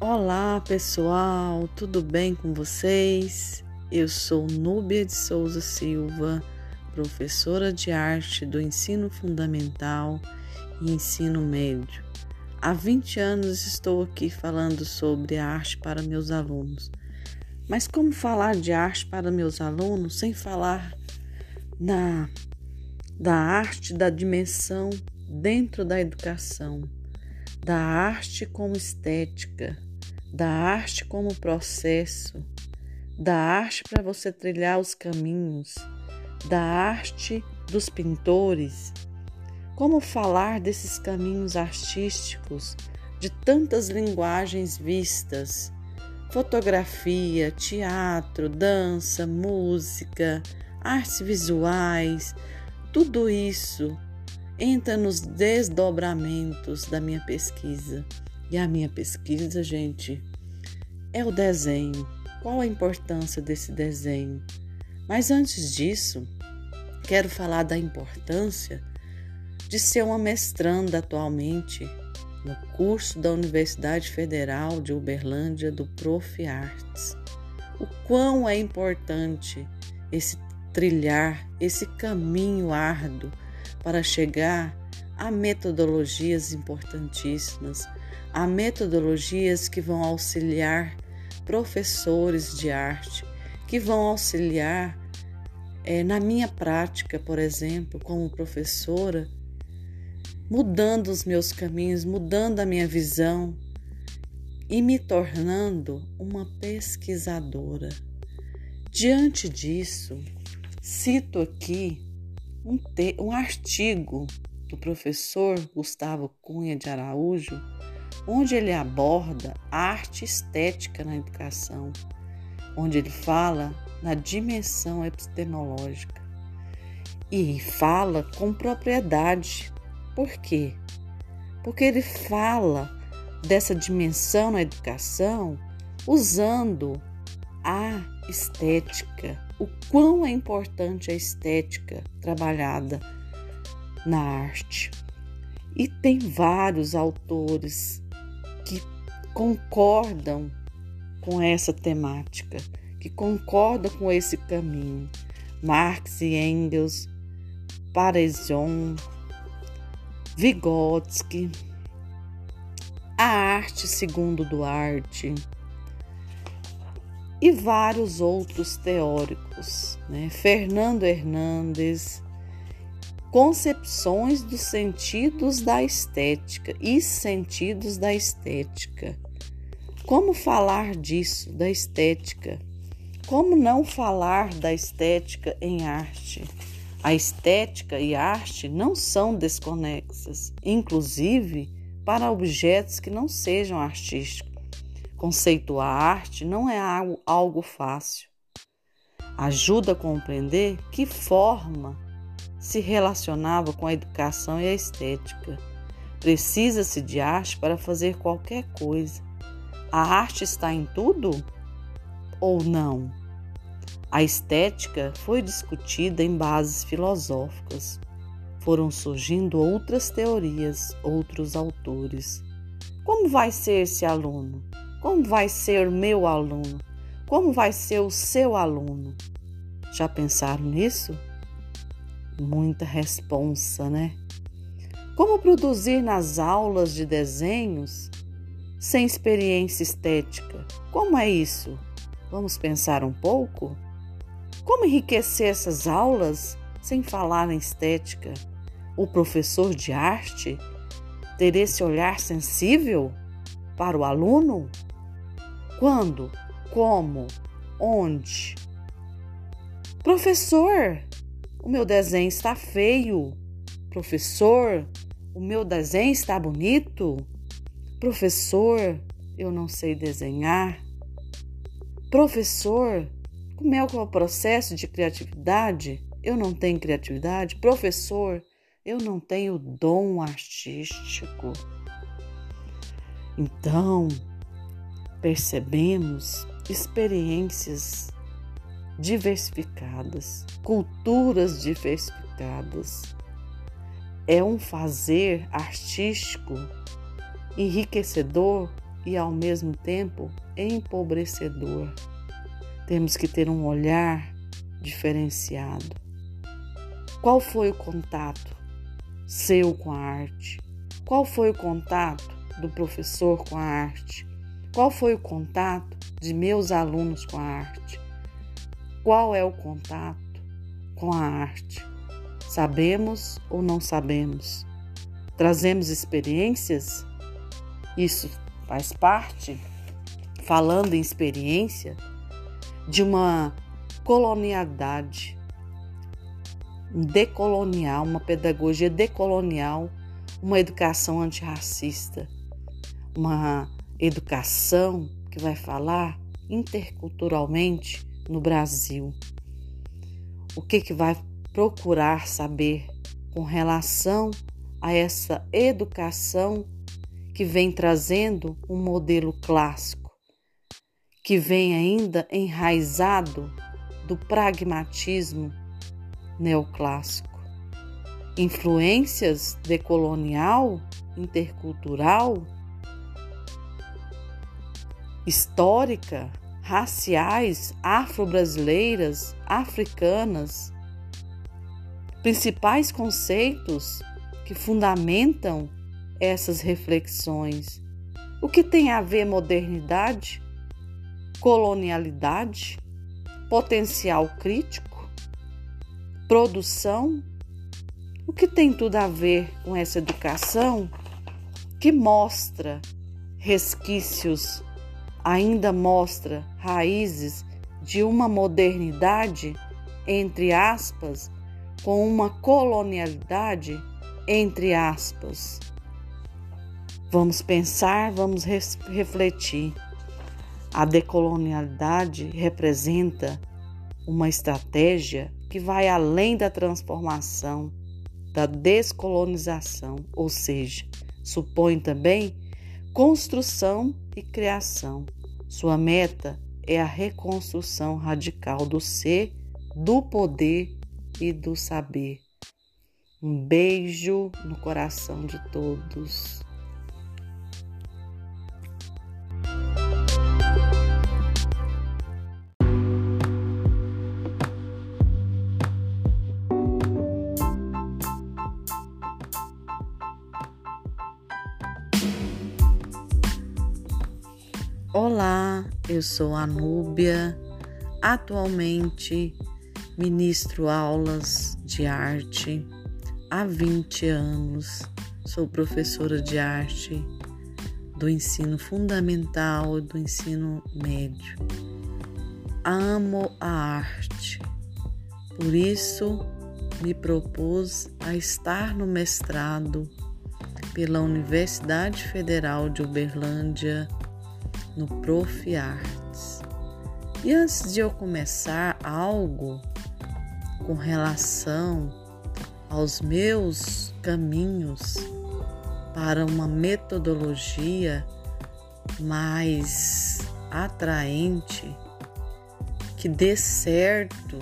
Olá pessoal, tudo bem com vocês? Eu sou Núbia de Souza Silva, professora de arte do ensino fundamental e ensino médio. Há 20 anos estou aqui falando sobre arte para meus alunos. Mas como falar de arte para meus alunos sem falar na, da arte da dimensão dentro da educação, da arte como estética, da arte como processo, da arte para você trilhar os caminhos, da arte dos pintores. Como falar desses caminhos artísticos, de tantas linguagens vistas? Fotografia, teatro, dança, música, artes visuais, tudo isso entra nos desdobramentos da minha pesquisa. E a minha pesquisa, gente, é o desenho. Qual a importância desse desenho? Mas antes disso, quero falar da importância de ser uma mestranda atualmente no curso da Universidade Federal de Uberlândia do Prof. Arts. O quão é importante esse trilhar, esse caminho árduo para chegar a metodologias importantíssimas, a metodologias que vão auxiliar professores de arte, que vão auxiliar é, na minha prática, por exemplo, como professora, mudando os meus caminhos, mudando a minha visão e me tornando uma pesquisadora. Diante disso, cito aqui um, te, um artigo do professor Gustavo Cunha de Araújo, onde ele aborda a arte estética na educação, onde ele fala na dimensão epistemológica e fala com propriedade. Por quê? Porque ele fala dessa dimensão na educação usando a estética, o quão é importante a estética trabalhada na arte. E tem vários autores que concordam com essa temática, que concordam com esse caminho. Marx e Engels, Paresion, Vygotsky, a arte segundo Duarte, e vários outros teóricos, né? Fernando Hernandes, concepções dos sentidos da estética e sentidos da estética. Como falar disso, da estética? Como não falar da estética em arte? A estética e a arte não são desconexas, inclusive para objetos que não sejam artísticos. Conceituar arte não é algo, algo fácil. Ajuda a compreender que forma se relacionava com a educação e a estética. Precisa-se de arte para fazer qualquer coisa. A arte está em tudo ou não? A estética foi discutida em bases filosóficas. Foram surgindo outras teorias, outros autores. Como vai ser esse aluno? Como vai ser meu aluno? Como vai ser o seu aluno? Já pensaram nisso? Muita responsa, né? Como produzir nas aulas de desenhos sem experiência estética? Como é isso? Vamos pensar um pouco? Como enriquecer essas aulas sem falar em estética? O professor de arte ter esse olhar sensível para o aluno? Quando? Como? Onde? Professor, o meu desenho está feio. Professor, o meu desenho está bonito. Professor, eu não sei desenhar. Professor, como é o processo de criatividade? Eu não tenho criatividade. Professor, eu não tenho dom artístico. Então, percebemos experiências diversificadas, culturas diversificadas. É um fazer artístico enriquecedor e ao mesmo tempo empobrecedor. Temos que ter um olhar diferenciado. Qual foi o contato seu com a arte? Qual foi o contato do professor com a arte? Qual foi o contato de meus alunos com a arte? Qual é o contato com a arte? Sabemos ou não sabemos? Trazemos experiências? Isso faz parte, falando em experiência, de uma colonialidade, decolonial, uma pedagogia decolonial, uma educação antirracista, uma educação que vai falar interculturalmente no Brasil. O que que vai procurar saber com relação a essa educação que vem trazendo um modelo clássico, que vem ainda enraizado do pragmatismo neoclássico. Influências decolonial, intercultural, histórica, raciais, afro-brasileiras, africanas, principais conceitos que fundamentam essas reflexões. O que tem a ver modernidade, colonialidade, potencial crítico, produção? O que tem tudo a ver com essa educação que mostra resquícios, ainda mostra raízes de uma modernidade, entre aspas, com uma colonialidade, entre aspas. Vamos pensar, vamos refletir. A decolonialidade representa uma estratégia que vai além da transformação, da descolonização, ou seja, supõe também construção e criação. Sua meta é a reconstrução radical do ser, do poder e do saber. Um beijo no coração de todos. Eu sou a Núbia, atualmente ministro aulas de arte há 20 anos. Sou professora de arte do ensino fundamental e do ensino médio. Amo a arte, por isso me propus a estar no mestrado pela Universidade Federal de Uberlândia no Prof. Arts. E antes de eu começar algo com relação aos meus caminhos para uma metodologia mais atraente, que dê certo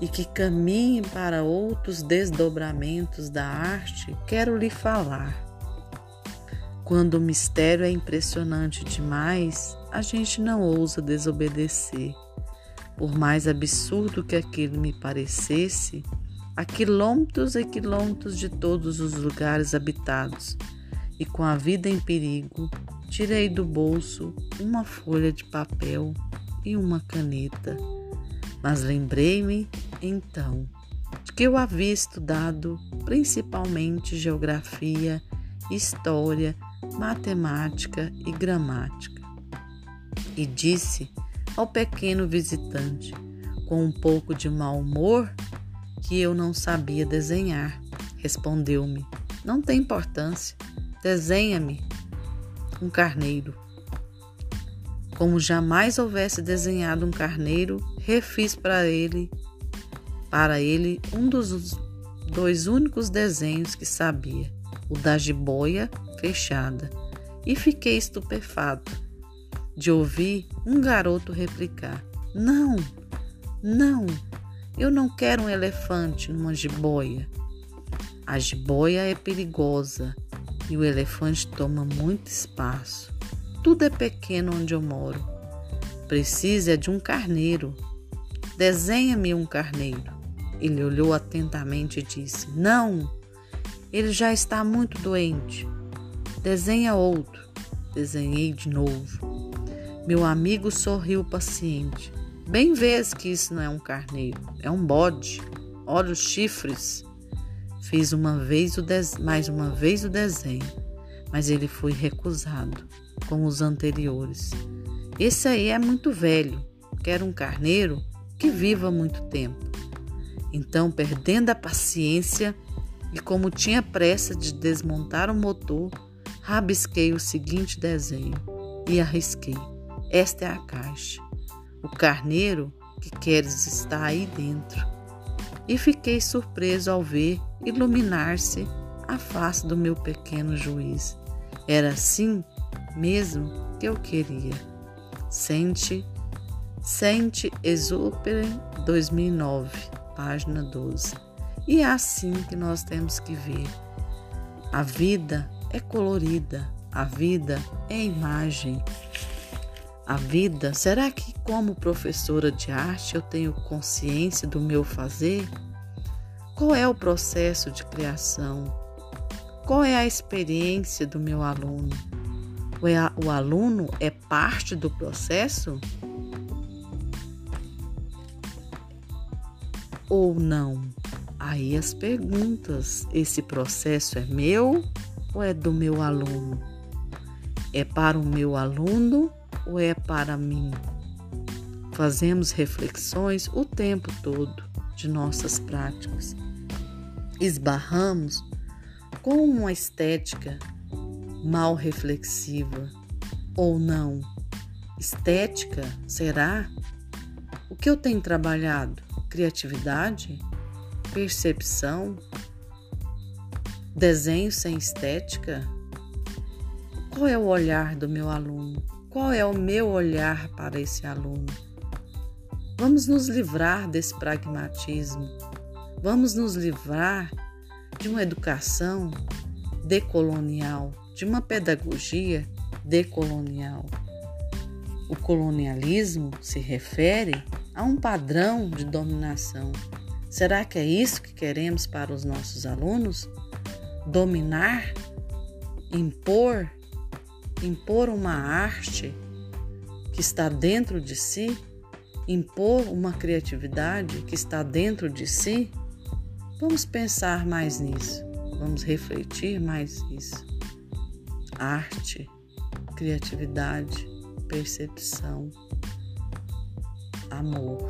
e que caminhe para outros desdobramentos da arte, quero lhe falar quando o mistério é impressionante demais, a gente não ousa desobedecer. Por mais absurdo que aquilo me parecesse, a quilômetros e quilômetros de todos os lugares habitados, e com a vida em perigo, tirei do bolso uma folha de papel e uma caneta. Mas lembrei-me, então, de que eu havia estudado principalmente geografia, história matemática e gramática. E disse ao pequeno visitante, com um pouco de mau humor, que eu não sabia desenhar. Respondeu-me: Não tem importância, desenha-me um carneiro. Como jamais houvesse desenhado um carneiro, refiz para ele, para ele um dos dois únicos desenhos que sabia o da jiboia fechada, e fiquei estupefato de ouvir um garoto replicar: Não, não, eu não quero um elefante numa jiboia. A jiboia é perigosa e o elefante toma muito espaço. Tudo é pequeno onde eu moro. Precisa de um carneiro. Desenha-me um carneiro. Ele olhou atentamente e disse: Não, ele já está muito doente. Desenha outro. Desenhei de novo. Meu amigo sorriu paciente. Bem vês que isso não é um carneiro, é um bode. Olha os chifres. Fiz uma vez o mais uma vez o desenho, mas ele foi recusado, como os anteriores. Esse aí é muito velho, quero um carneiro que viva muito tempo. Então, perdendo a paciência e como tinha pressa de desmontar o motor, rabisquei o seguinte desenho e arrisquei. Esta é a caixa. O carneiro que queres está aí dentro. E fiquei surpreso ao ver iluminar-se a face do meu pequeno juiz. Era assim mesmo que eu queria. Sente, Sente Exupere 2009, página 12. E é assim que nós temos que ver. A vida é colorida, a vida é imagem. A vida, será que como professora de arte eu tenho consciência do meu fazer? Qual é o processo de criação? Qual é a experiência do meu aluno? O aluno é parte do processo? Ou não? Aí as perguntas: esse processo é meu ou é do meu aluno? É para o meu aluno ou é para mim? Fazemos reflexões o tempo todo de nossas práticas. Esbarramos com uma estética mal reflexiva ou não. Estética, será? O que eu tenho trabalhado? Criatividade? Percepção? Desenho sem estética? Qual é o olhar do meu aluno? Qual é o meu olhar para esse aluno? Vamos nos livrar desse pragmatismo. Vamos nos livrar de uma educação decolonial, de uma pedagogia decolonial. O colonialismo se refere a um padrão de dominação. Será que é isso que queremos para os nossos alunos? Dominar? Impor? impor uma arte que está dentro de si, impor uma criatividade que está dentro de si, vamos pensar mais nisso, vamos refletir mais nisso. Arte, criatividade, percepção, amor.